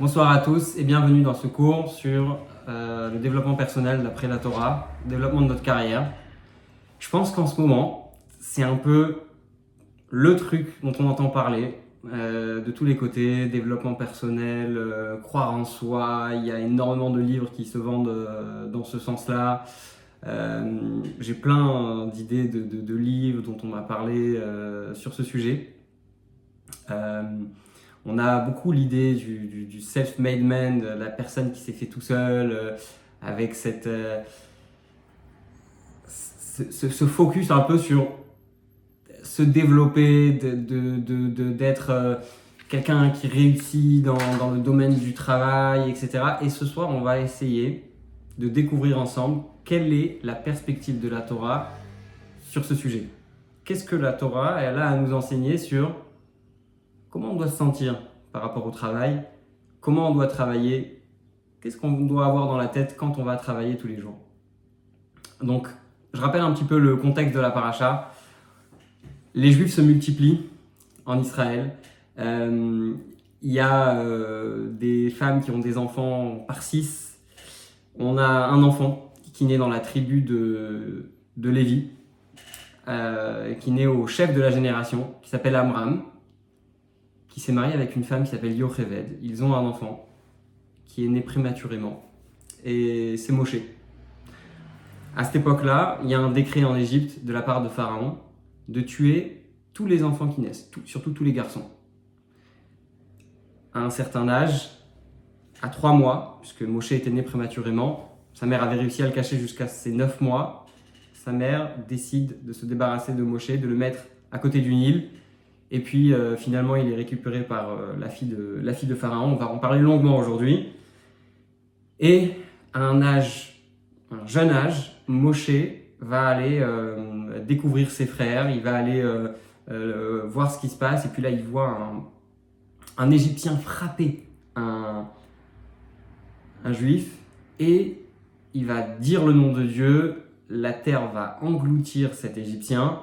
Bonsoir à tous et bienvenue dans ce cours sur euh, le développement personnel d'après la Torah, développement de notre carrière. Je pense qu'en ce moment, c'est un peu le truc dont on entend parler euh, de tous les côtés, développement personnel, euh, croire en soi, il y a énormément de livres qui se vendent dans ce sens-là. J'ai plein d'idées de, de, livres dont on m'a parlé sur ce sujet. On a beaucoup l'idée du, self-made man, de la personne qui s'est fait tout seul, euh, avec cette, euh, ce, focus un peu sur se développer, d'être de, euh, quelqu'un qui réussit dans, dans, le domaine du travail, etc. Et ce soir, on va essayer de découvrir ensemble quelle est la perspective de la Torah sur ce sujet. Qu'est-ce que la Torah a à nous enseigner sur comment on doit se sentir par rapport au travail, comment on doit travailler, qu'est-ce qu'on doit avoir dans la tête quand on va travailler tous les jours? Donc, je rappelle un petit peu le contexte de la paracha. Les juifs se multiplient en Israël. Euh, il y a euh, des femmes qui ont des enfants par six. On a un enfant qui naît dans la tribu de, Lévi, euh, qui naît au chef de la génération, qui s'appelle Amram qui s'est marié avec une femme qui s'appelle Yocheved. Ils ont un enfant qui est né prématurément. Et c'est Moshe. À cette époque-là, il y a un décret en Égypte de la part de Pharaon de tuer tous les enfants qui naissent, surtout tous les garçons. À un certain âge, à trois mois, puisque Moshe était né prématurément, sa mère avait réussi à le cacher jusqu'à ses neuf mois, sa mère décide de se débarrasser de Moshe, de le mettre à côté du Nil, et puis euh, finalement, il est récupéré par euh, la, fille de, la fille de Pharaon. On va en parler longuement aujourd'hui. Et à un âge, un jeune âge, Moshe va aller euh, découvrir ses frères, il va aller voir ce qui se passe. Et puis là, il voit un, Égyptien frapper un Juif. Et il va dire le nom de Dieu. La terre va engloutir cet Égyptien.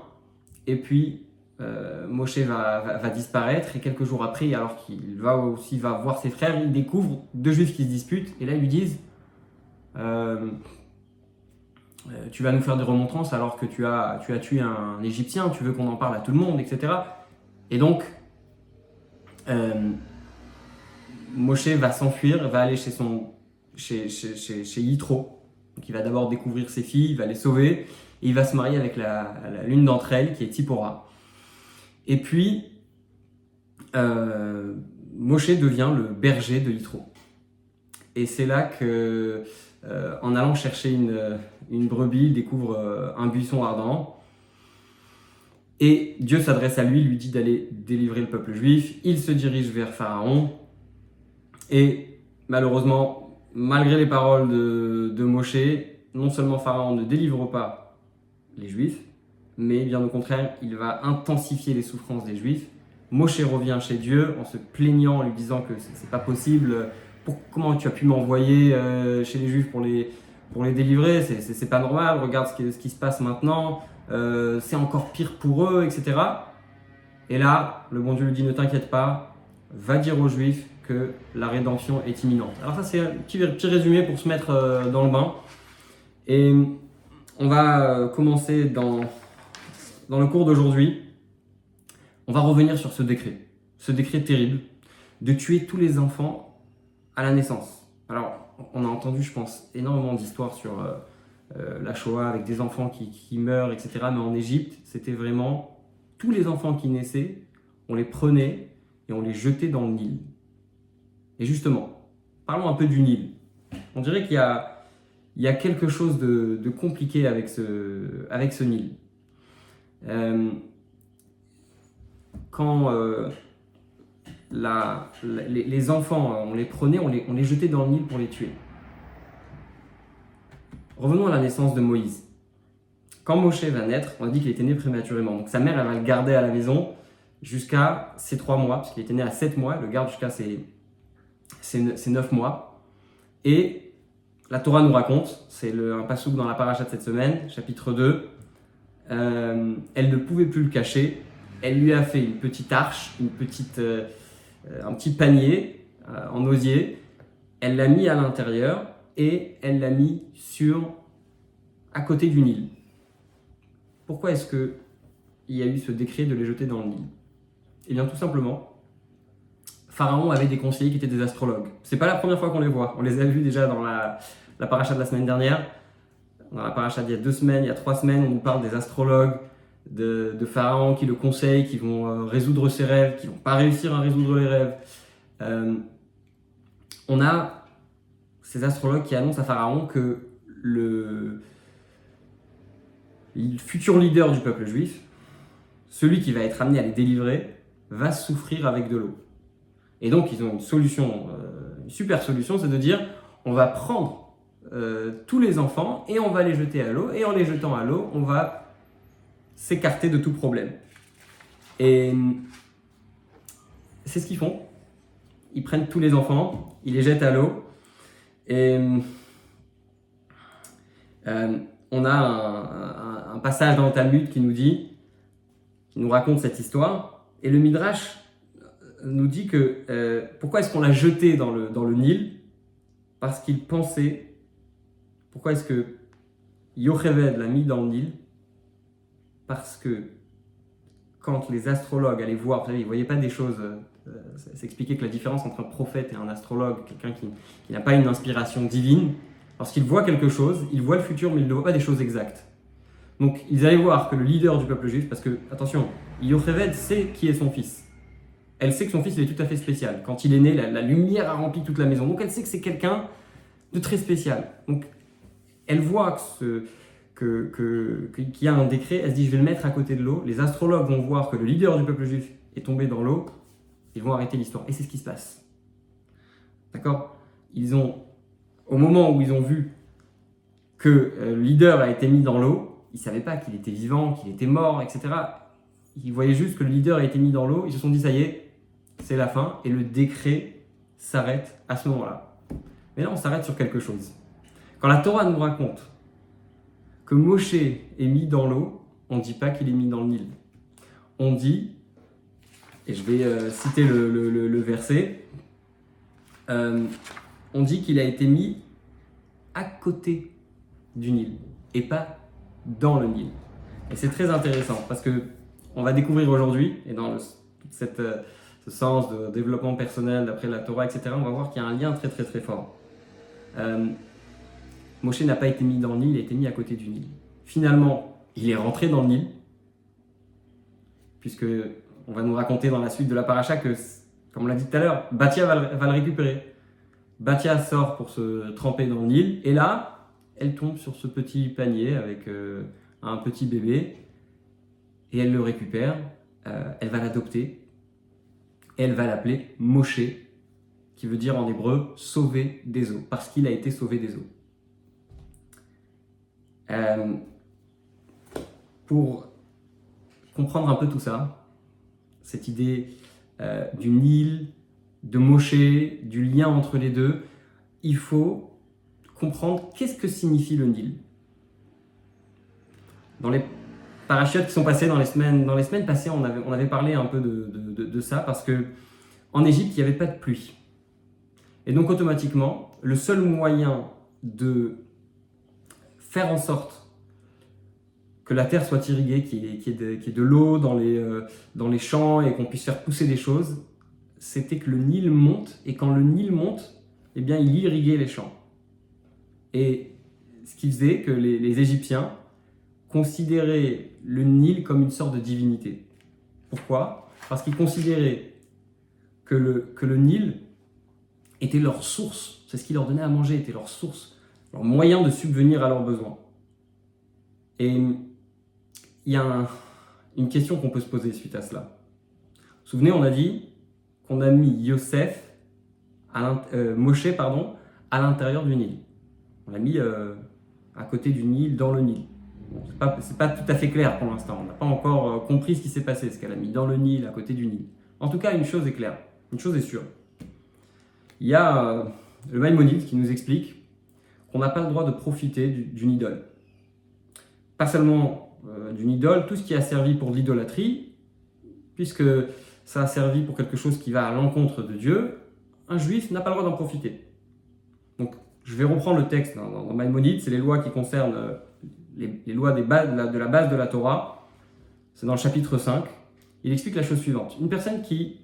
Et puis euh, Moshe va, disparaître et quelques jours après, alors qu'il va aussi voir ses frères, il découvre deux juifs qui se disputent et là ils lui disent euh, euh, Tu vas nous faire des remontrances alors que tu as, tu as tué un, Égyptien, tu veux qu'on en parle à tout le monde, etc. Et donc, Moshe va s'enfuir, va aller chez son chez, chez, chez, Yitro. Donc il va d'abord découvrir ses filles, il va les sauver et il va se marier avec l'une d'entre elles qui est Tipora. Et puis, euh, Moshe devient le berger de Yitro. Et c'est là que, euh, en allant chercher une, brebis, il découvre euh, un buisson ardent. Et Dieu s'adresse à lui, lui dit d'aller délivrer le peuple juif. Il se dirige vers Pharaon. Et malheureusement, malgré les paroles de, de Moshe, non seulement Pharaon ne délivre pas les juifs, mais bien au contraire, il va intensifier les souffrances des Juifs. Moshe revient chez Dieu en se plaignant, en lui disant que c'est pas possible. Pour, comment tu as pu m'envoyer euh, chez les Juifs pour les, pour les délivrer? C'est pas normal. Regarde ce qui, ce qui, se passe maintenant. Euh, c'est encore pire pour eux, etc. Et là, le bon Dieu lui dit ne t'inquiète pas, va dire aux Juifs que la rédemption est imminente. Alors ça, c'est un petit, petit, résumé pour se mettre euh, dans le bain. Et on va commencer dans dans le cours d'aujourd'hui, on va revenir sur ce décret. Ce décret terrible de tuer tous les enfants à la naissance. Alors, on a entendu, je pense, énormément d'histoires sur euh, euh, la Shoah avec des enfants qui, meurent, etc. Mais en Égypte, c'était vraiment tous les enfants qui naissaient, on les prenait et on les jetait dans le Nil. Et justement, parlons un peu du Nil. On dirait qu'il y a, quelque chose de, compliqué avec ce Nil. Euh, quand euh, les, enfants, on les prenait, on les, jetait dans le Nil pour les tuer. Revenons à la naissance de Moïse. Quand Moshe va naître, on dit qu'il était né prématurément. Donc sa mère, elle va le garder à la maison jusqu'à ses trois mois, parce qu'il était né à sept mois, elle le garde jusqu'à ses, ses, neuf mois. Et la Torah nous raconte, c'est un passouk dans la paracha de cette semaine, chapitre 2, euh, elle ne pouvait plus le cacher. Elle lui a fait une petite arche, une petite, euh, un petit panier, en osier, elle l'a mis à l'intérieur et elle l'a mis sur à côté du Nil. Pourquoi est-ce que il y a eu ce décret de les jeter dans le Nil Eh bien, tout simplement, Pharaon avait des conseillers qui étaient des astrologues. C'est pas la première fois qu'on les voit. On les a vus déjà dans la, la paracha de la semaine dernière. Dans la paracha d'il y a deux semaines, il y a trois semaines, on nous parle des astrologues, de, Pharaon qui le conseillent, qui vont euh, résoudre ses rêves, qui vont pas réussir à résoudre les rêves. Euh, on a ces astrologues qui annoncent à Pharaon que le, futur leader du peuple juif, celui qui va être amené à les délivrer, va souffrir avec de l'eau. Et donc ils ont une solution, euh, une super solution, c'est de dire on va prendre euh, tous les enfants et on va les jeter à l'eau, et en les jetant à l'eau, on va s'écarter de tout problème. Et c'est ce qu'ils font. Ils prennent tous les enfants, ils les jettent à l'eau, et euh, on a un, passage dans le Talmud qui nous dit, qui nous raconte cette histoire, et le Midrash nous dit que euh, pourquoi est-ce qu'on l'a jeté dans le, dans le Nil? Parce qu'il pensait. Pourquoi est-ce que Yocheved l'a mis dans le Nil? Parce que quand les astrologues allaient voir, vous savez, ils ne voyaient pas des choses. Euh, S'expliquer que la différence entre un prophète et un astrologue, quelqu'un qui, n'a pas une inspiration divine, lorsqu'il voit quelque chose, il voit le futur, mais il ne voit pas des choses exactes. Donc ils allaient voir que le leader du peuple juif, parce que, attention, Yocheved sait qui est son fils elle sait que son fils est tout à fait spécial. Quand il est né, la, lumière a rempli toute la maison. Donc elle sait que c'est quelqu'un de très spécial. Donc elle voit que qu'il y a un décret, elle se dit je vais le mettre à côté de l'eau. Les astrologues vont voir que le leader du peuple juif est tombé dans l'eau. Ils vont arrêter l'histoire. Et c'est ce qui se passe. D'accord? Ils ont, au moment où ils ont vu que euh, le leader a été mis dans l'eau, ils ne savaient pas qu'il était vivant, qu'il était mort, etc. Ils voyaient juste que le leader a été mis dans l'eau. Ils se sont dit ça y est, c'est la fin, et le décret s'arrête à ce moment-là. Mais là, on s'arrête sur quelque chose. Quand la Torah nous raconte que Moshe est mis dans l'eau, on ne dit pas qu'il est mis dans le Nil. On dit, et je vais euh, citer le, verset, euh, on dit qu'il a été mis à côté du Nil et pas dans le Nil. Et c'est très intéressant parce que on va découvrir aujourd'hui, et dans euh, sens de développement personnel d'après la Torah, etc., on va voir qu'il y a un lien très très très fort. Moshe n'a pas été mis dans le Nil, il a été mis à côté du Nil. Finalement, il est rentré dans le Nil, puisque on va nous raconter dans la suite de la paracha que, comme on l'a dit tout à l'heure, Batia va, le récupérer. Batia sort pour se tremper dans le Nil, et là, elle tombe sur ce petit panier avec euh, un petit bébé, et elle le récupère, euh, elle va l'adopter, elle va l'appeler Moshe, qui veut dire en hébreu sauver des eaux, parce qu'il a été sauvé des eaux. Euh, pour comprendre un peu tout ça, cette idée euh, du Nil, de Moshe, du lien entre les deux, il faut comprendre qu'est-ce que signifie le Nil. Dans les parachutes qui sont passés dans les semaines, dans les semaines passées, on avait, on avait parlé un peu de, ça parce que en Égypte, il n'y avait pas de pluie. Et donc automatiquement, le seul moyen de faire en sorte que la terre soit irriguée, qu'il y ait, de, l'eau dans, les, euh, dans les champs et qu'on puisse faire pousser des choses, c'était que le Nil monte. Et quand le Nil monte, eh bien, il irriguait les champs. Et ce qui faisait que les, les Égyptiens considéraient le Nil comme une sorte de divinité. Pourquoi? Parce qu'ils considéraient que le, que le Nil était leur source, c'est ce qui leur donnait à manger, était leur source, leur moyen de subvenir à leurs besoins. Et il y a une question qu'on peut se poser suite à cela. Vous vous souvenez, on a dit qu'on a mis Yosef, euh, Moshe, pardon, à l'intérieur du Nil. On l'a mis euh, à côté du Nil, dans le Nil c'est pas, tout à fait clair pour l'instant. On n'a pas encore euh, compris ce qui s'est passé, ce qu'elle a mis dans le Nil, à côté du Nil. En tout cas, une chose est claire, une chose est sûre. Il y a le Maïmonide qui nous explique qu'on n'a pas le droit de profiter d'une idole. Pas seulement euh, d'une idole, tout ce qui a servi pour l'idolâtrie, puisque ça a servi pour quelque chose qui va à l'encontre de Dieu, un juif n'a pas le droit d'en profiter. Donc, je vais reprendre le texte dans, Maïmonide, c'est les lois qui concernent euh, les, lois des bases, de, la, base de la Torah. C'est dans le chapitre 5. Il explique la chose suivante. Une personne qui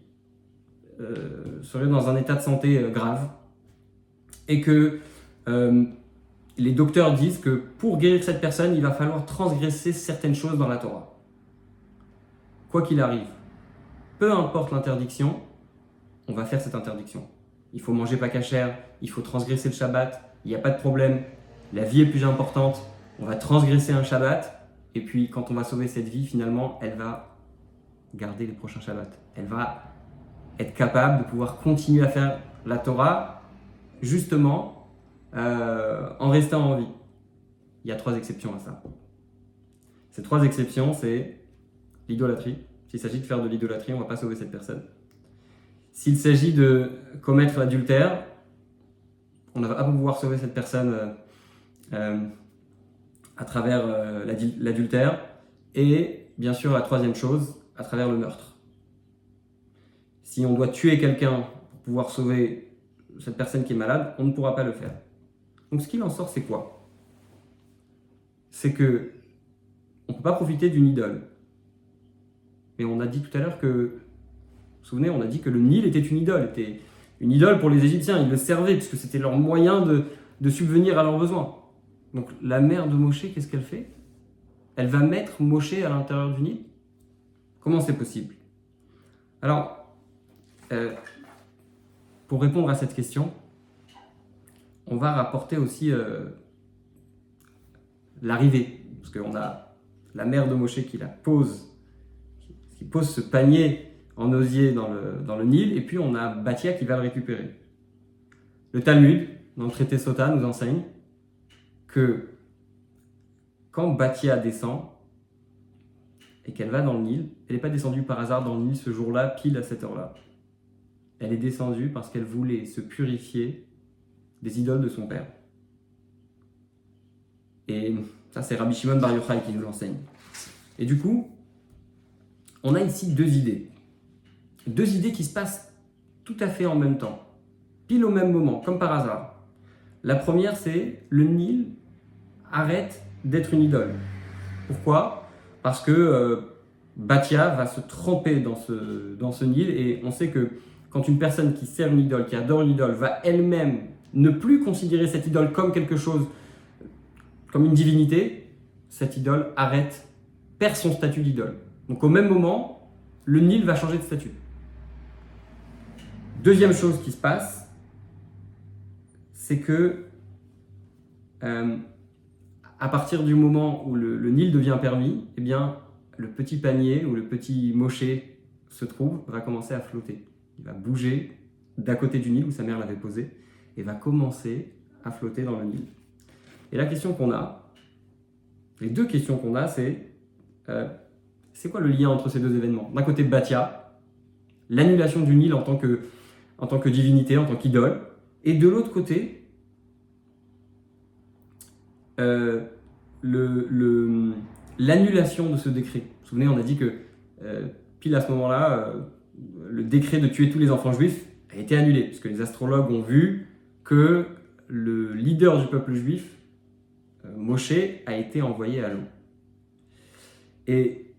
euh, serait dans un état de santé grave et que les docteurs disent que pour guérir cette personne, il va falloir transgresser certaines choses dans la Torah. Quoi qu'il arrive, peu importe l'interdiction, on va faire cette interdiction. Il faut manger pas cachère, il faut transgresser le Shabbat, il n'y a pas de problème, la vie est plus importante, on va transgresser un Shabbat, et puis quand on va sauver cette vie, finalement, elle va garder les prochains Shabbats. Elle va être capable de pouvoir continuer à faire la Torah, justement, euh, en restant en vie. Il y a trois exceptions à ça. Ces trois exceptions, c'est l'idolâtrie. S'il s'agit de faire de l'idolâtrie, on ne va pas sauver cette personne. S'il s'agit de commettre l'adultère, on ne va pas pouvoir sauver cette personne euh, euh, à travers l'adultère. Et bien sûr, la troisième chose, à travers le meurtre. Si on doit tuer quelqu'un pour pouvoir sauver cette personne qui est malade, on ne pourra pas le faire. Donc ce qu'il en sort, c'est quoi? C'est que on ne peut pas profiter d'une idole. Mais on a dit tout à l'heure que vous vous souvenez, on a dit que le Nil était une idole, était une idole pour les Égyptiens. Ils le servaient puisque c'était leur moyen de, subvenir à leurs besoins. Donc la mère de Moshe, qu'est-ce qu'elle fait? Elle va mettre Moshe à l'intérieur du Nil? Comment c'est possible? Alors, euh, pour répondre à cette question, on va rapporter aussi euh, l'arrivée. Parce qu'on a la mère de Moshe qui la pose, qui pose ce panier en osier dans le, dans le Nil, et puis on a Batia qui va le récupérer. Le Talmud, dans le traité Sota, nous enseigne que quand Batia descend et qu'elle va dans le Nil, elle n'est pas descendue par hasard dans le Nil ce jour-là, pile à cette heure-là. Elle est descendue parce qu'elle voulait se purifier des idoles de son père. Et ça, c'est Rabbi Shimon Bar Yochai qui nous l'enseigne. Et du coup, on a ici deux idées deux idées qui se passent tout à fait en même temps, pile au même moment, comme par hasard. La première, c'est le Nil arrête d'être une idole. Pourquoi? Parce que euh, Batia va se tremper dans ce, dans ce Nil et on sait que quand une personne qui sert une idole, qui adore une idole, va elle-même ne plus considérer cette idole comme quelque chose, comme une divinité, cette idole arrête, perd son statut d'idole. Donc au même moment, le Nil va changer de statut. Deuxième chose qui se passe, c'est que euh, à partir du moment où le, Nil devient permis, eh bien, le petit panier où le petit moché se trouve va commencer à flotter. Il va bouger d'à côté du Nil où sa mère l'avait posé et va commencer à flotter dans le Nil. Et la question qu'on a, les deux questions qu'on a, c'est euh, c'est quoi le lien entre ces deux événements? D'un côté, Batia, l'annulation du Nil en tant que en tant que divinité, en tant qu'idole. Et de l'autre côté, euh, l'annulation de ce décret. Vous vous souvenez, on a dit que euh, pile à ce moment-là, euh, le décret de tuer tous les enfants juifs a été annulé, puisque les astrologues ont vu que le leader du peuple juif, Moshe, a été envoyé à l'eau. Et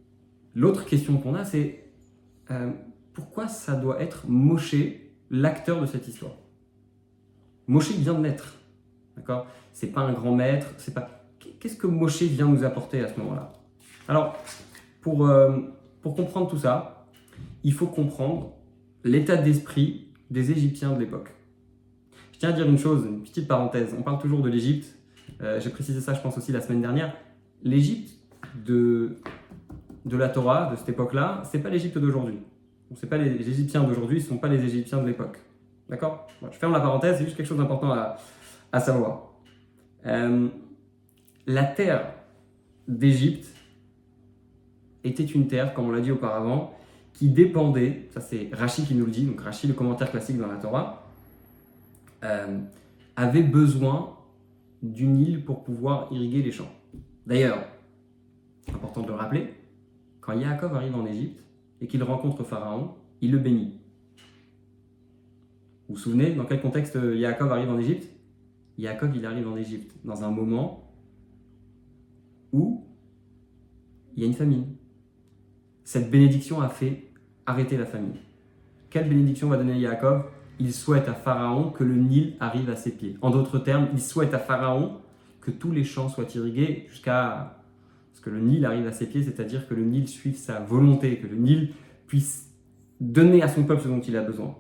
l'autre question qu'on a, c'est pourquoi ça doit être Moshe l'acteur de cette histoire? Moshe vient de naître. D'accord? C'est pas un grand maître, c'est pas. Qu'est-ce que Moshe vient nous apporter à ce moment-là? Alors, euh, pour comprendre tout ça, il faut comprendre l'état d'esprit des Égyptiens de l'époque. Je tiens à dire une chose, une petite parenthèse. On parle toujours de l'Égypte. Euh, j'ai précisé ça, je pense aussi la semaine dernière. L'Égypte de, de la Torah, de cette époque-là, c'est pas l'Égypte d'aujourd'hui c'est pas les, Égyptiens d'aujourd'hui, ce sont pas les Égyptiens de l'époque. D'accord? Je ferme la parenthèse, c'est juste quelque chose d'important à, savoir. Euh, la terre d'Égypte était une terre, comme on l'a dit auparavant, qui dépendait, ça c'est Rachid qui nous le dit, donc Rachid, le commentaire classique dans la Torah, euh, avait besoin d'une île pour pouvoir irriguer les champs. D'ailleurs, important de le rappeler, quand Yaakov arrive en Égypte, et qu'il rencontre Pharaon, il le bénit. Vous vous souvenez dans quel contexte Yaakov arrive en Égypte? Yaakov, il arrive en Égypte dans un moment où il y a une famine. Cette bénédiction a fait arrêter la famine. Quelle bénédiction va donner Yaakov? Il souhaite à Pharaon que le Nil arrive à ses pieds. En d'autres termes, il souhaite à Pharaon que tous les champs soient irrigués jusqu'à ce que le Nil arrive à ses pieds, c'est-à-dire que le Nil suive sa volonté, que le Nil puisse donner à son peuple ce dont il a besoin.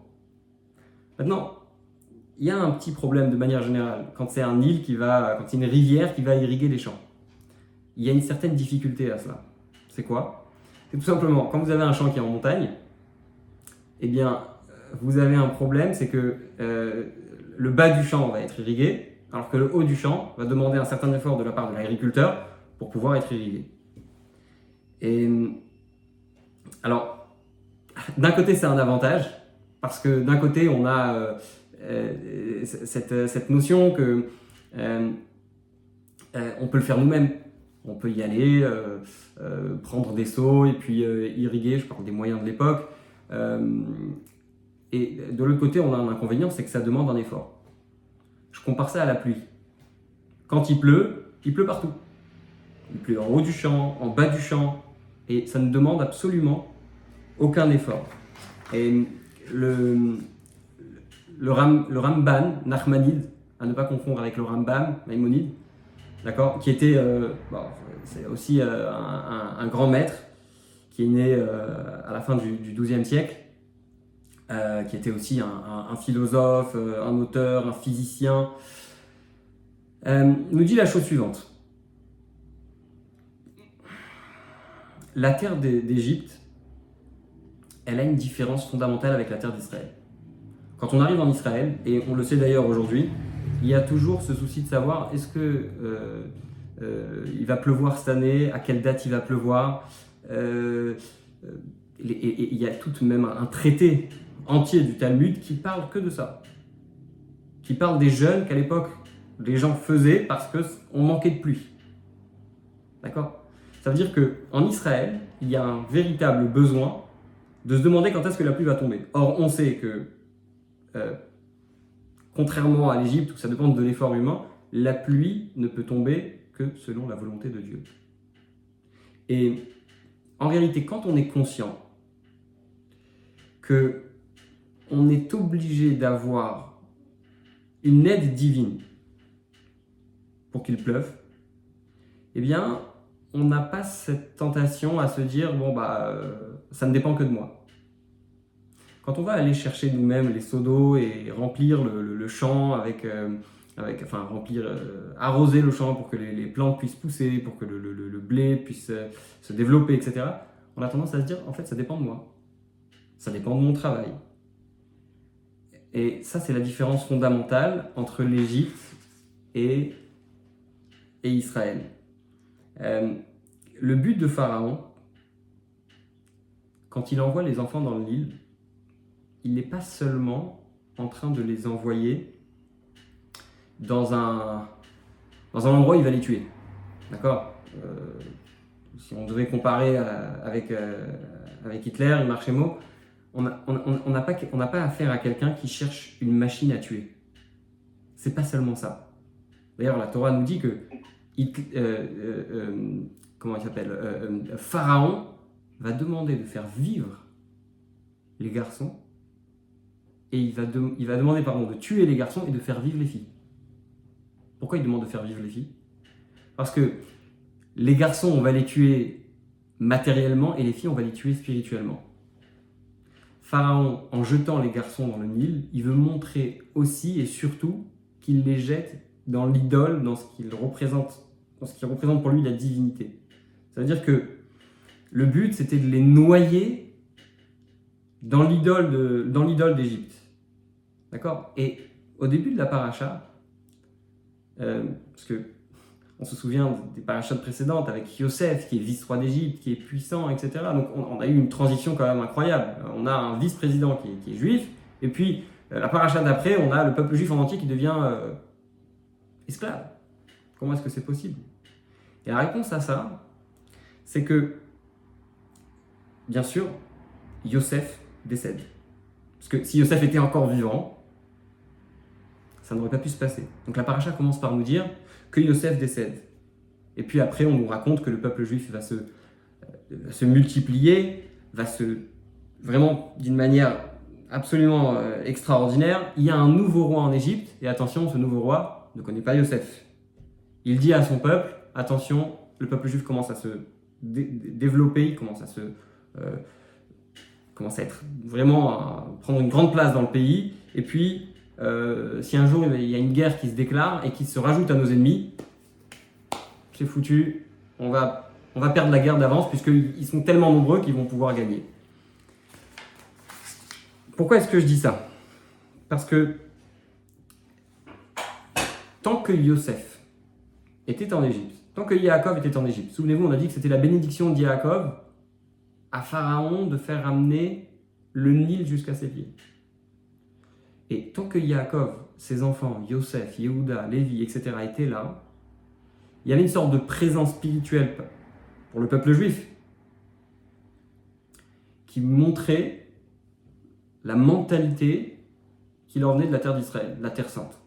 Maintenant, il y a un petit problème de manière générale quand c'est un Nil qui va, quand c'est une rivière qui va irriguer les champs. Il y a une certaine difficulté à cela. C'est quoi? C'est tout simplement quand vous avez un champ qui est en montagne, eh bien, vous avez un problème, c'est que euh, le bas du champ va être irrigué, alors que le haut du champ va demander un certain effort de la part de l'agriculteur pour pouvoir être irrigué. Et alors, d'un côté, c'est un avantage, parce que d'un côté, on a euh, euh, cette, cette, notion que on peut le faire nous-mêmes. On peut y aller, prendre des seaux et puis irriguer, je parle des moyens de l'époque. Et de l'autre côté, on a un inconvénient, c'est que ça demande un effort. Je compare ça à la pluie. Quand il pleut, il pleut partout. Il pleut en haut du champ, en bas du champ, et ça ne demande absolument aucun effort. Et le, le, Ram, le Ramban, Nachmanide, à ne pas confondre avec le Rambam, Maïmonide, d'accord, qui était euh, c'est aussi euh, un, grand maître qui est né euh, à la fin du, XIIe siècle, qui était aussi un, philosophe, un auteur, un physicien, nous dit la chose suivante. La terre d'Égypte, elle a une différence fondamentale avec la terre d'Israël. Quand on arrive en Israël, et on le sait d'ailleurs aujourd'hui, il y a toujours ce souci de savoir est-ce que euh, euh, il va pleuvoir cette année, à quelle date il va pleuvoir. Euh, et, il y a tout de même un traité entier du Talmud qui parle que de ça, qui parle des jeunes qu'à l'époque les gens faisaient parce qu'on manquait de pluie. D'accord? Ça veut dire qu'en Israël, il y a un véritable besoin de se demander quand est-ce que la pluie va tomber. Or, on sait que, euh, contrairement à l'Égypte où ça dépend de l'effort humain, la pluie ne peut tomber que selon la volonté de Dieu. Et en réalité, quand on est conscient que on est obligé d'avoir une aide divine pour qu'il pleuve, eh bien, on n'a pas cette tentation à se dire bon bah euh, ça ne dépend que de moi. Quand on va aller chercher nous-mêmes les seaux d'eau et remplir le, champ avec, euh, remplir, euh, arroser le champ pour que les, plantes puissent pousser, pour que le, blé puisse se développer, etc. On a tendance à se dire en fait ça dépend de moi, ça dépend de mon travail. Et ça c'est la différence fondamentale entre l'Égypte et Israël. Euh, le but de Pharaon, quand il envoie les enfants dans l'île, il n'est pas seulement en train de les envoyer dans un, endroit où il va les tuer. D'accord euh, Si on devait comparer euh, avec, Hitler et Marchemo, on n'a pas affaire à quelqu'un qui cherche une machine à tuer. C'est pas seulement ça. D'ailleurs, la Torah nous dit que euh, euh, euh, comment il s'appelle Pharaon va demander de faire vivre les garçons et il va, il va demander pardon, de tuer les garçons et de faire vivre les filles. Pourquoi il demande de faire vivre les filles? Parce que les garçons, on va les tuer matériellement et les filles, on va les tuer spirituellement. Pharaon, en jetant les garçons dans le Nil, il veut montrer aussi et surtout qu'il les jette dans l'idole, dans ce qu'il représente ce qui représente pour lui la divinité. Ça veut dire que le but, c'était de les noyer dans l'idole d'Égypte. D'accord? Et au début de la paracha, euh, parce que on se souvient des parachats précédentes avec Yosef, qui est vice-roi d'Égypte, qui est puissant, etc. Donc on, a eu une transition quand même incroyable. On a un vice-président qui, est juif, et puis euh, la paracha d'après, on a le peuple juif en entier qui devient euh, esclave. Comment est-ce que c'est possible? Et la réponse à ça, c'est que, bien sûr, Yosef décède. Parce que si Yosef était encore vivant, Ça n'aurait pas pu se passer. Donc la paracha commence par nous dire que Yosef décède. Et puis après, on nous raconte que le peuple juif va se, va se multiplier, va se vraiment d'une manière absolument euh, extraordinaire. Il y a un nouveau roi en Égypte, et attention, ce nouveau roi ne connaît pas Yosef. Il dit à son peuple, attention, le peuple juif commence à se développer, il commence à se... Euh, commence à être vraiment à prendre une grande place dans le pays. Et puis, euh, si un jour il y a une guerre qui se déclare et qui se rajoute à nos ennemis, c'est foutu, on va, on va perdre la guerre d'avance puisqu'ils sont tellement nombreux qu'ils vont pouvoir gagner. Pourquoi est-ce que je dis ça? Parce que tant que Yosef était en Égypte, tant que Yaakov était en Égypte, souvenez-vous, on a dit que c'était la bénédiction d'Yaakov à Pharaon de faire amener le Nil jusqu'à ses pieds. Et tant que Yaakov, ses enfants, Yosef, Yehuda, Lévi, etc., étaient là, il y avait une sorte de présence spirituelle pour le peuple juif qui montrait la mentalité qui leur venait de la terre d'Israël, la terre sainte.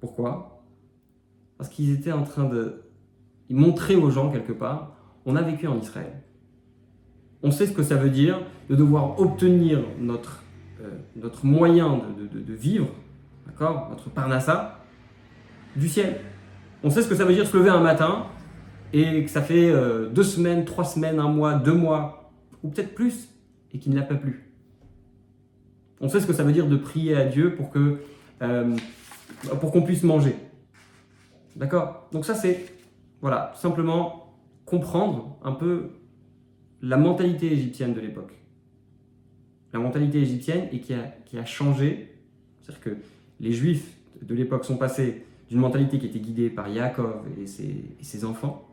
Pourquoi? Parce qu'ils étaient en train de ils montraient aux gens quelque part, on a vécu en Israël. On sait ce que ça veut dire de devoir obtenir notre, euh, notre moyen de, vivre, d'accord, notre parnassa, du ciel. On sait ce que ça veut dire se lever un matin et que ça fait euh, deux semaines, trois semaines, un mois, deux mois, ou peut-être plus, et qu'il ne l'a pas plu. On sait ce que ça veut dire de prier à Dieu pour que euh, pour qu'on puisse manger. D'accord? Donc ça c'est voilà, simplement comprendre un peu la mentalité égyptienne de l'époque. La mentalité égyptienne et qui a, qui a changé. C'est-à-dire que les juifs de l'époque sont passés d'une mentalité qui était guidée par Yaakov et ses, et ses enfants.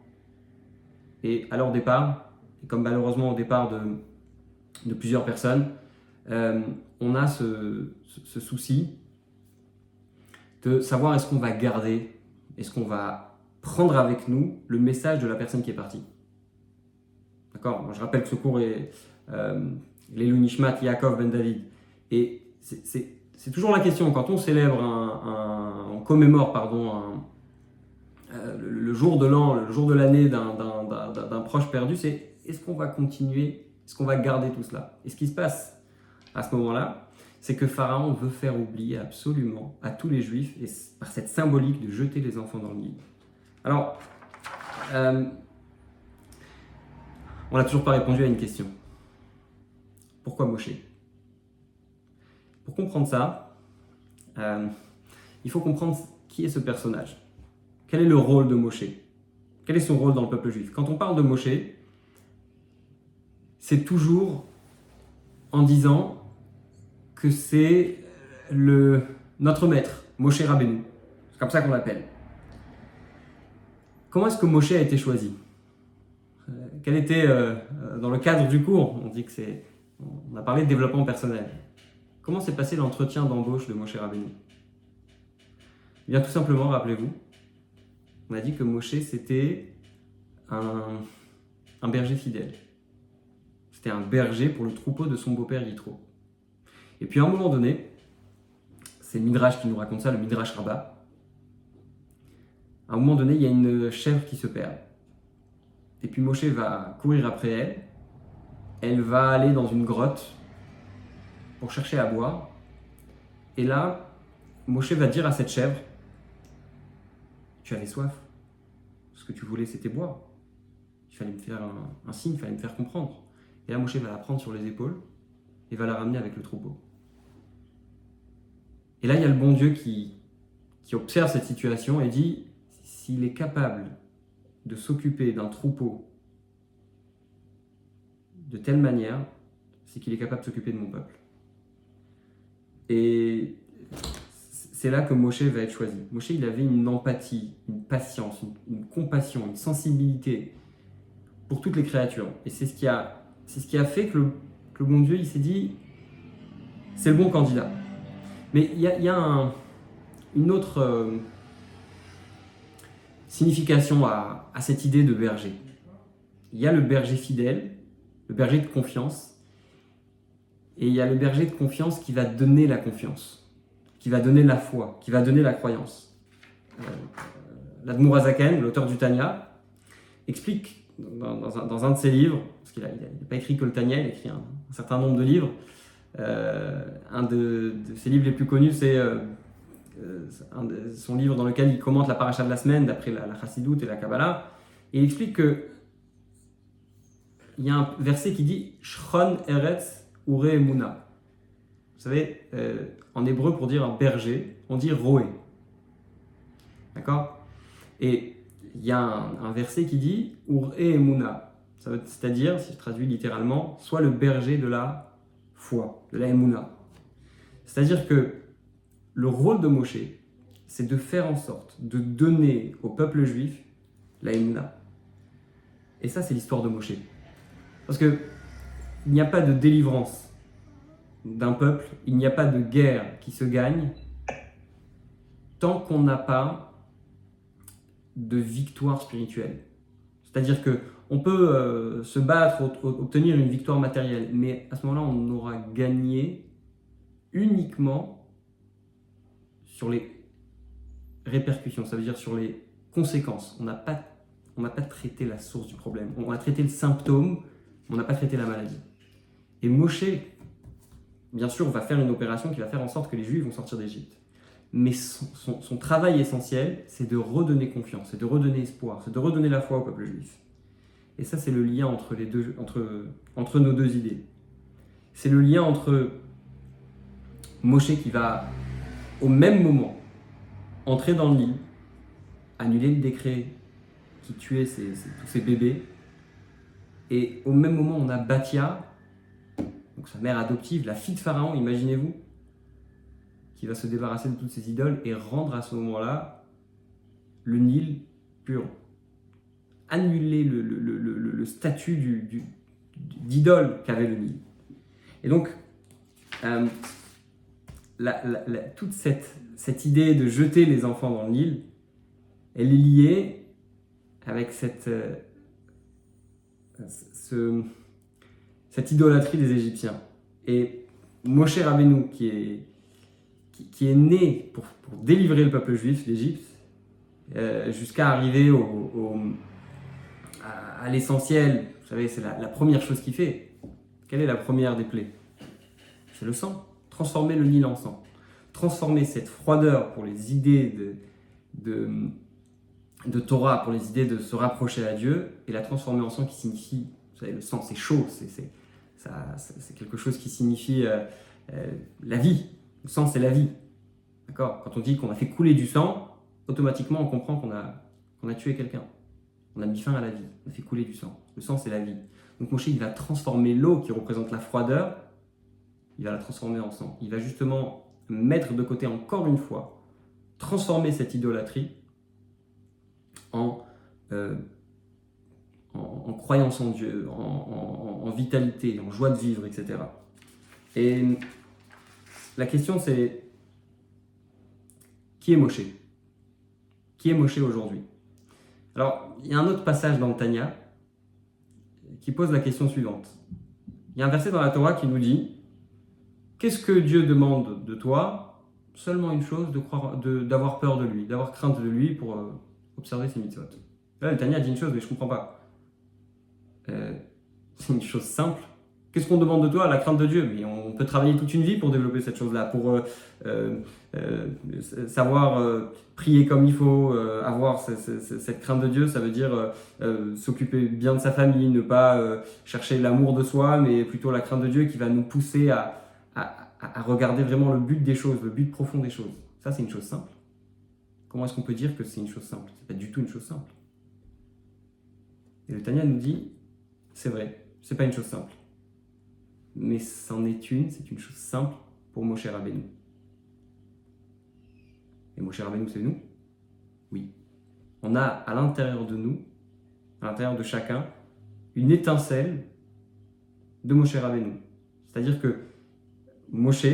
Et à leur départ, et comme malheureusement au départ de, de plusieurs personnes, euh, on a ce, souci de savoir est-ce qu'on va garder, est-ce qu'on va prendre avec nous le message de la personne qui est partie. D'accord? Je rappelle que ce cours est euh, Nishmat Yaakov Ben David. Et c'est toujours la question, quand on célèbre, un, on commémore pardon, euh, le, jour de l'an, le jour de l'année d'un proche perdu, c'est est-ce qu'on va continuer, est-ce qu'on va garder tout cela? Et ce qui se passe à ce moment-là, c'est que Pharaon veut faire oublier absolument à tous les Juifs, et par cette symbolique de jeter les enfants dans le Nil. Alors, euh, on n'a toujours pas répondu à une question. Pourquoi Moshe? Pour comprendre ça, euh, il faut comprendre qui est ce personnage. Quel est le rôle de Moshe? Quel est son rôle dans le peuple juif? Quand on parle de Moshe, c'est toujours en disant que c'est le, notre maître, Moshe Rabbeinu. C'est comme ça qu'on l'appelle. Comment est-ce que Moshe a été choisi? Euh, Quel était, euh, dans le cadre du cours, on dit que c'est, on a parlé de développement personnel. Comment s'est passé l'entretien d'embauche de Moshe Rabbeinu? Eh Bien tout simplement, rappelez-vous, on a dit que Moshe c'était un, berger fidèle. C'était un berger pour le troupeau de son beau-père Yitro. Et puis à un moment donné, c'est Midrash qui nous raconte ça, le Midrash Rabbah. À un moment donné, il y a une chèvre qui se perd. Et puis Moshe va courir après elle. Elle va aller dans une grotte pour chercher à boire. Et là, Moshe va dire à cette chèvre Tu avais soif. Ce que tu voulais, c'était boire. Il fallait me faire un, signe, il fallait me faire comprendre. Et là, Moshe va la prendre sur les épaules et va la ramener avec le troupeau. Et là, il y a le bon Dieu qui, qui observe cette situation et dit, s'il est capable de s'occuper d'un troupeau de telle manière, c'est qu'il est capable de s'occuper de mon peuple. Et c'est là que Moshe va être choisi. Moshe, il avait une empathie, une patience, une, compassion, une sensibilité pour toutes les créatures. Et c'est ce qui a, c'est ce qui a fait que le, bon Dieu, il s'est dit, c'est le bon candidat. Mais il y a, une autre euh, signification à, cette idée de berger. Il y a le berger fidèle, le berger de confiance, et il y a le berger de confiance qui va donner la confiance, qui va donner la foi, qui va donner la croyance. Euh, L'Admourazaken, l'auteur du Tanya, explique dans, un, de ses livres, parce qu'il n'a pas écrit que le Tanya, il a écrit un, certain nombre de livres. Euh, un de, ses livres les plus connus, c'est euh, son livre dans lequel il commente la paracha de la semaine d'après la, la Chassidoute et la Kabbalah. Et il explique que il y a un verset qui dit Shron Eretz Ure Emuna. Vous savez, euh, en hébreu, pour dire un berger, on dit Roé. D'accord? Et il y a un, verset qui dit Ure Emuna. C'est-à-dire, si je traduis littéralement, soit le berger de la foi, de la Emuna. C'est-à-dire que le rôle de Moshe, c'est de faire en sorte de donner au peuple juif la Emuna. Et ça, c'est l'histoire de Moshe. Parce que il n'y a pas de délivrance d'un peuple, il n'y a pas de guerre qui se gagne tant qu'on n'a pas de victoire spirituelle. C'est-à-dire que on peut euh, se battre, obtenir une victoire matérielle, mais à ce moment-là, on aura gagné uniquement sur les répercussions, ça veut dire sur les conséquences. On n'a pas, pas traité la source du problème. On a traité le symptôme, on n'a pas traité la maladie. Et Moshe, bien sûr, va faire une opération qui va faire en sorte que les Juifs vont sortir d'Égypte. Mais son, travail essentiel, c'est de redonner confiance, c'est de redonner espoir, c'est de redonner la foi au peuple juif. Et ça, c'est le lien entre, les deux, entre, entre nos deux idées. C'est le lien entre Moshe qui va, au même moment, entrer dans le lit, annuler le décret qui tuait tous ses bébés, et au même moment, on a Batia, donc sa mère adoptive, la fille de Pharaon, imaginez-vous, qui va se débarrasser de toutes ses idoles et rendre à ce moment-là le Nil pur. Annuler le, statut d'idole qu'avait le Nil. Et donc, euh, toute cette, cette idée de jeter les enfants dans le Nil, elle est liée avec cette, euh, ce, cette idolâtrie des Égyptiens. Et Moshe Rabbeinu, qui est, qui, est né pour, délivrer le peuple juif d'Égypte, euh, jusqu'à arriver au, à, l'essentiel, vous savez, c'est la, première chose qu'il fait. Quelle est la première des plaies? C'est le sang. Transformer le Nil en sang. Transformer cette froideur pour les idées de de Torah pour les idées de se rapprocher à Dieu et la transformer en sang qui signifie, vous savez, le sang c'est chaud, c'est quelque chose qui signifie euh, euh, la vie. Le sang c'est la vie. D'accord? Quand on dit qu'on a fait couler du sang, automatiquement on comprend qu'on a, a tué quelqu'un. On a mis fin à la vie. On a fait couler du sang. Le sang c'est la vie. Donc Moshe il va transformer l'eau qui représente la froideur, il va la transformer en sang. Il va justement mettre de côté encore une fois, transformer cette idolâtrie euh, en, en, croyance en Dieu, en, vitalité, en joie de vivre, etc. Et la question c'est, qui est Moshe? Qui est Moshe aujourd'hui? Alors, il y a un autre passage dans le Tanya qui pose la question suivante. Il y a un verset dans la Torah qui nous dit Qu'est-ce que Dieu demande de toi? Seulement une chose, d'avoir peur de lui, d'avoir crainte de lui pour, euh, observer ces mitzvot. Là, le Tania dit une chose, mais je ne comprends pas. Euh, c'est une chose simple. Qu'est-ce qu'on demande de toi La crainte de Dieu? Mais on peut travailler toute une vie pour développer cette chose-là, pour euh, euh, savoir prier comme il faut, avoir cette crainte de Dieu. Ça veut dire s'occuper bien de sa famille, ne pas chercher l'amour de soi, mais plutôt la crainte de Dieu qui va nous pousser à, à regarder vraiment le but des choses, le but profond des choses. Ça, c'est une chose simple. Comment est-ce qu'on peut dire que c'est une chose simple? C'est pas du tout une chose simple. Et le Tanya nous dit, c'est vrai, c'est pas une chose simple. Mais c'en est une, c'est une chose simple pour Moshe Rabbeinu. Et Moshe Rabbeinu, c'est nous? Oui. On a à l'intérieur de nous, à l'intérieur de chacun, une étincelle de Moshe Rabbeinu. C'est-à-dire que Moshe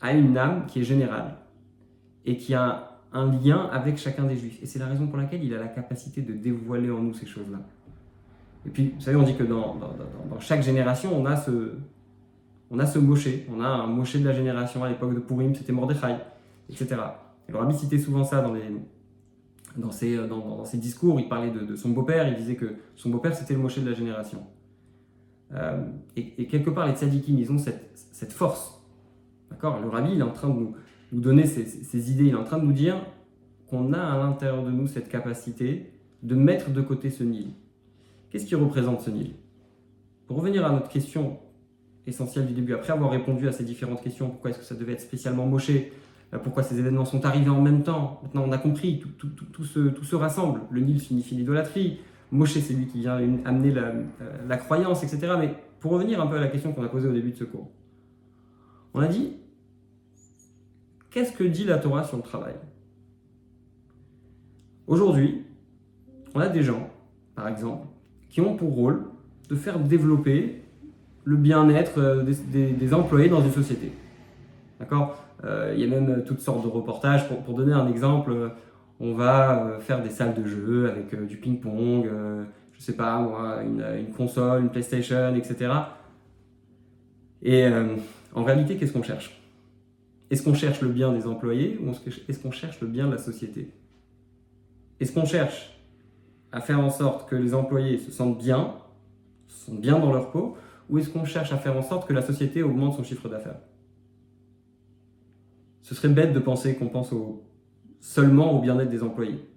a une âme qui est générale et qui a un lien avec chacun des juifs. Et c'est la raison pour laquelle il a la capacité de dévoiler en nous ces choses-là. Et puis, vous savez, on dit que dans, dans, chaque génération, on a ce, on a ce Moshe, on a un Moshe de la génération à l'époque de Purim, c'était Mordechai, etc. Et le rabbi citait souvent ça dans, les, dans, ses, dans, ses discours, il parlait de, son beau-père, il disait que son beau-père c'était le Moshe de la génération. Euh, et, quelque part, les tzadikim, ils ont cette, cette force. D'accord? Le rabbi, il est en train de nous, nous donner ses, idées, il est en train de nous dire qu'on a à l'intérieur de nous cette capacité de mettre de côté ce Nil. Qu'est-ce qui représente ce Nil? Pour revenir à notre question essentielle du début, après avoir répondu à ces différentes questions, pourquoi est-ce que ça devait être spécialement moché euh, pourquoi ces événements sont arrivés en même temps. Maintenant, on a compris, tout, tout se, rassemble. Le Nil signifie l'idolâtrie. Moshe, c'est lui qui vient amener la, euh, la, croyance, etc. Mais pour revenir un peu à la question qu'on a posée au début de ce cours, on a dit qu'est-ce que dit la Torah sur le travail? Aujourd'hui, on a des gens, par exemple, qui ont pour rôle de faire développer le bien-être euh, des, employés dans une société. D'accord? Euh, il y a même toutes sortes de reportages. Pour, donner un exemple, euh, on va euh, faire des salles de jeux avec du ping-pong, je sais pas moi, une, console, une PlayStation, etc. Et en réalité, qu'est-ce qu'on cherche? Est-ce qu'on cherche le bien des employés ou est-ce qu'on cherche le bien de la société? Est-ce qu'on cherche à faire en sorte que les employés se sentent bien, se sentent bien dans leur peau, ou est-ce qu'on cherche à faire en sorte que la société augmente son chiffre d'affaires? Ce serait bête de penser qu'on pense seulement au bien-être des employés.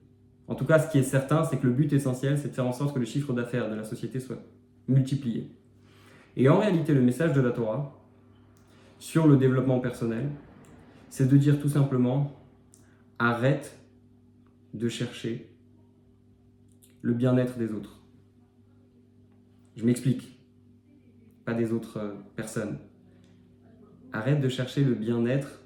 En tout cas, ce qui est certain, c'est que le but essentiel, c'est de faire en sorte que le chiffre d'affaires de la société soit multiplié. Et en réalité, le message de la Torah sur le développement personnel, c'est de dire tout simplement, arrête de chercher le bien-être des autres. Je m'explique, pas des autres euh, personnes. Arrête de chercher le bien-être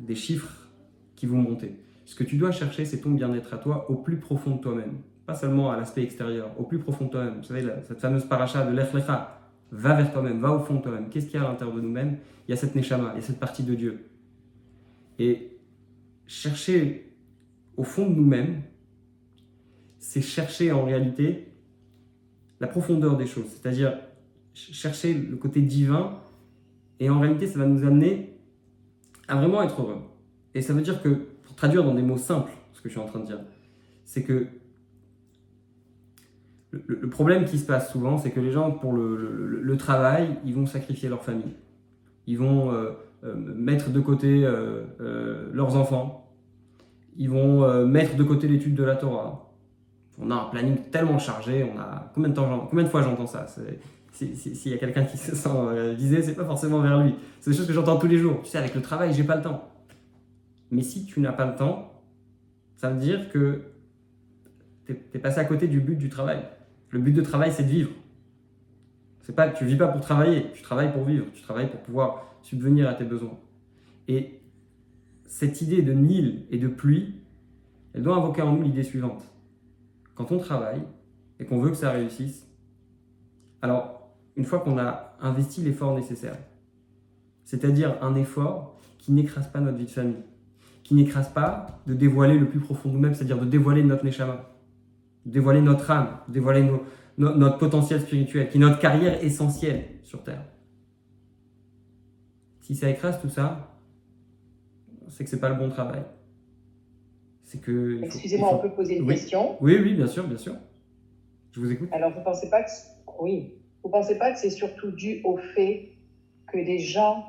des chiffres qui vont monter. Ce que tu dois chercher, c'est ton bien-être à toi au plus profond de toi-même. Pas seulement à l'aspect extérieur, au plus profond de toi-même. Vous savez, cette fameuse paracha de l'Echlecha, va vers toi-même, va au fond de toi-même. Qu'est-ce qu'il y a à l'intérieur de nous-mêmes? Il y a cette Neshama, il y a cette partie de Dieu. Et chercher au fond de nous-mêmes, c'est chercher en réalité la profondeur des choses, c'est-à-dire chercher le côté divin, et en réalité, ça va nous amener à vraiment être heureux. Et ça veut dire que, pour traduire dans des mots simples ce que je suis en train de dire, c'est que le, problème qui se passe souvent, c'est que les gens, pour le, travail, ils vont sacrifier leur famille. Ils vont euh, mettre de côté euh, leurs enfants. Ils vont mettre de côté l'étude de la Torah. On a un planning tellement chargé. On a combien de temps, combien de fois j'entends ça? S'il y a quelqu'un qui se sent euh, visé, c'est pas forcément vers lui. C'est des choses que j'entends tous les jours. Tu sais, avec le travail, j'ai pas le temps. Mais si tu n'as pas le temps, ça veut dire que tu es, passé à côté du but du travail. Le but de travail, c'est de vivre. C'est pas, tu vis pas pour travailler, tu travailles pour vivre, tu travailles pour pouvoir subvenir à tes besoins. Et cette idée de Nil et de pluie, elle doit invoquer en nous l'idée suivante. Quand on travaille et qu'on veut que ça réussisse, alors une fois qu'on a investi l'effort nécessaire. C'est-à-dire un effort qui n'écrase pas notre vie de famille, qui n'écrase pas de dévoiler le plus profond de nous-mêmes, c'est-à-dire de dévoiler notre neshama, dévoiler notre âme, dévoiler notre potentiel spirituel, qui est notre carrière essentielle sur Terre. Si ça écrase tout ça, c'est que c'est pas le bon travail. C'est que. Excusez-moi, on peut poser une question? Oui, oui, bien sûr, bien sûr. Je vous écoute. Alors, vous ne pensez pas que. Oui. Vous pensez pas que c'est surtout dû au fait que les gens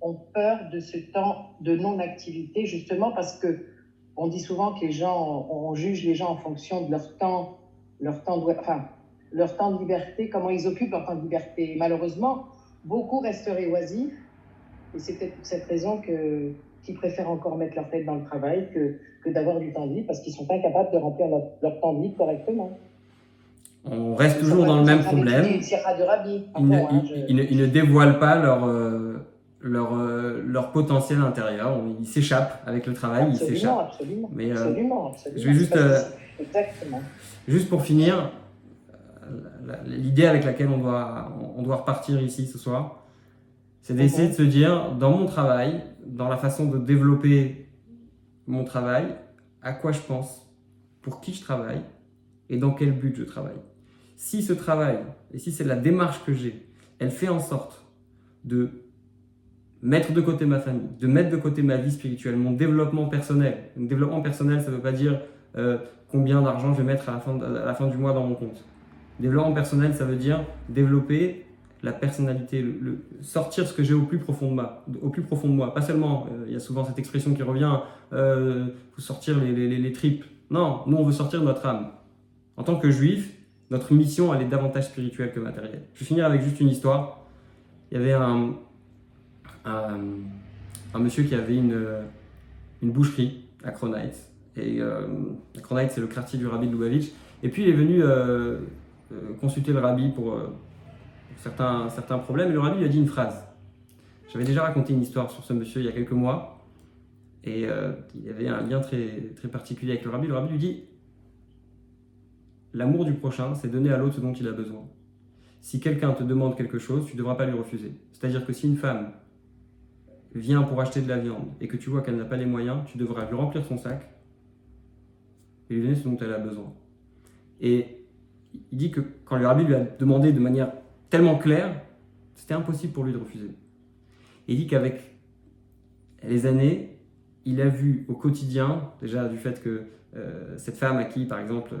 ont peur de ce temps de non-activité, justement parce que on dit souvent que les gens, on juge les gens en fonction de leur temps, leur temps de, enfin, leur temps de liberté, comment ils occupent leur temps de liberté. malheureusement, beaucoup resteraient oisifs, et c'est peut-être pour cette raison que qu'ils préfèrent encore mettre leur tête dans le travail que, que d'avoir du temps libre, parce qu'ils sont incapables de remplir leur, leur temps libre correctement. On reste toujours dans le même problème. Ils ne, dévoilent pas leur, euh, leur, euh, leur potentiel intérieur. Ils s'échappent avec le travail, ils s'échappent. Absolument, Mais, euh, absolument, Je vais juste, juste pour finir, l'idée avec laquelle on doit, on doit repartir ici ce soir, c'est d'essayer de se dire, dans mon travail, dans la façon de développer mon travail, à quoi je pense, pour qui je travaille et dans quel but je travaille si ce travail, et si c'est la démarche que j'ai, elle fait en sorte de mettre de côté ma famille, de mettre de côté ma vie spirituelle, mon développement personnel. Un développement personnel, ça ne veut pas dire euh, combien d'argent je vais mettre à la, fin, du mois dans mon compte. Développement personnel, ça veut dire développer la personnalité, sortir ce que j'ai au plus profond de moi, au plus profond de moi. Pas seulement, euh, il y a souvent cette expression qui revient, euh, sortir les, tripes. Non, nous on veut sortir notre âme. En tant que juif, notre mission elle est davantage spirituelle que matérielle. Je vais finir avec juste une histoire. Il y avait un, monsieur qui avait une, une boucherie à Kronheitz. Et euh, Kronheitz, c'est le quartier du rabbi de Lubavitch. Et puis il est venu euh, euh, consulter le rabbi pour certains, certains problèmes. Et le rabbi lui a dit une phrase. J'avais déjà raconté une histoire sur ce monsieur il y a quelques mois. Et il y avait un lien très, très particulier avec le rabbi. Le rabbi lui dit L'amour du prochain, c'est donner à l'autre ce dont il a besoin. Si quelqu'un te demande quelque chose, tu ne devras pas lui refuser. C'est-à-dire que si une femme vient pour acheter de la viande et que tu vois qu'elle n'a pas les moyens, tu devras lui remplir son sac et lui donner ce dont elle a besoin. Et il dit que quand le rabbi lui a demandé de manière tellement claire, c'était impossible pour lui de refuser. Il dit qu'avec les années, il a vu au quotidien, déjà du fait que euh, cette femme à qui, par exemple,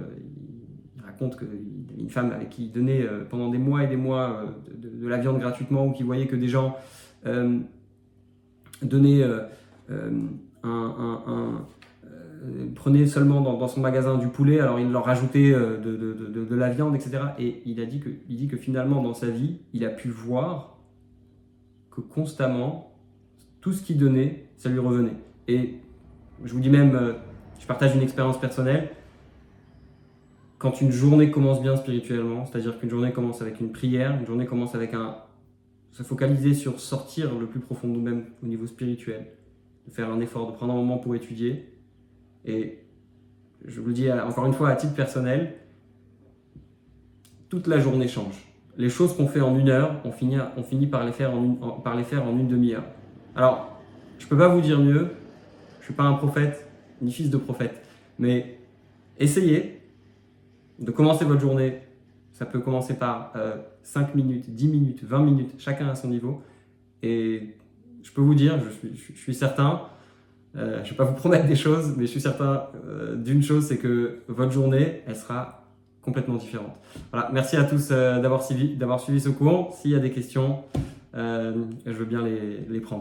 il raconte qu'une femme avec qui il donnait euh, pendant des mois et des mois euh, de, la viande gratuitement, ou qui voyait que des gens euh, euh, un, euh, prenait seulement dans, son magasin du poulet, alors il leur rajoutait de, la viande, etc. Et il a dit que, il dit que finalement dans sa vie, il a pu voir que constamment, tout ce qu'il donnait, ça lui revenait. Et je vous dis même, je partage une expérience personnelle, quand une journée commence bien spirituellement, c'est-à-dire qu'une journée commence avec une prière, une journée commence avec un, se focaliser sur sortir le plus profond de nous-mêmes au niveau spirituel, de faire un effort, de prendre un moment pour étudier. Et je vous le dis encore une fois à titre personnel, toute la journée change. Les choses qu'on fait en une heure, on finit, par, les faire en une, demi-heure. Alors, je ne peux pas vous dire mieux, je ne suis pas un prophète, ni fils de prophète, mais essayez de commencer votre journée ça peut commencer par 5 euh, minutes, 10 minutes, 20 minutes, chacun à son niveau. Et je peux vous dire, je suis, certain, euh, je ne vais pas vous promettre des choses, mais je suis certain euh, d'une chose, c'est que votre journée, elle sera complètement différente. Voilà, merci à tous d'avoir suivi, suivi ce cours. S'il y a des questions, je veux bien les prendre.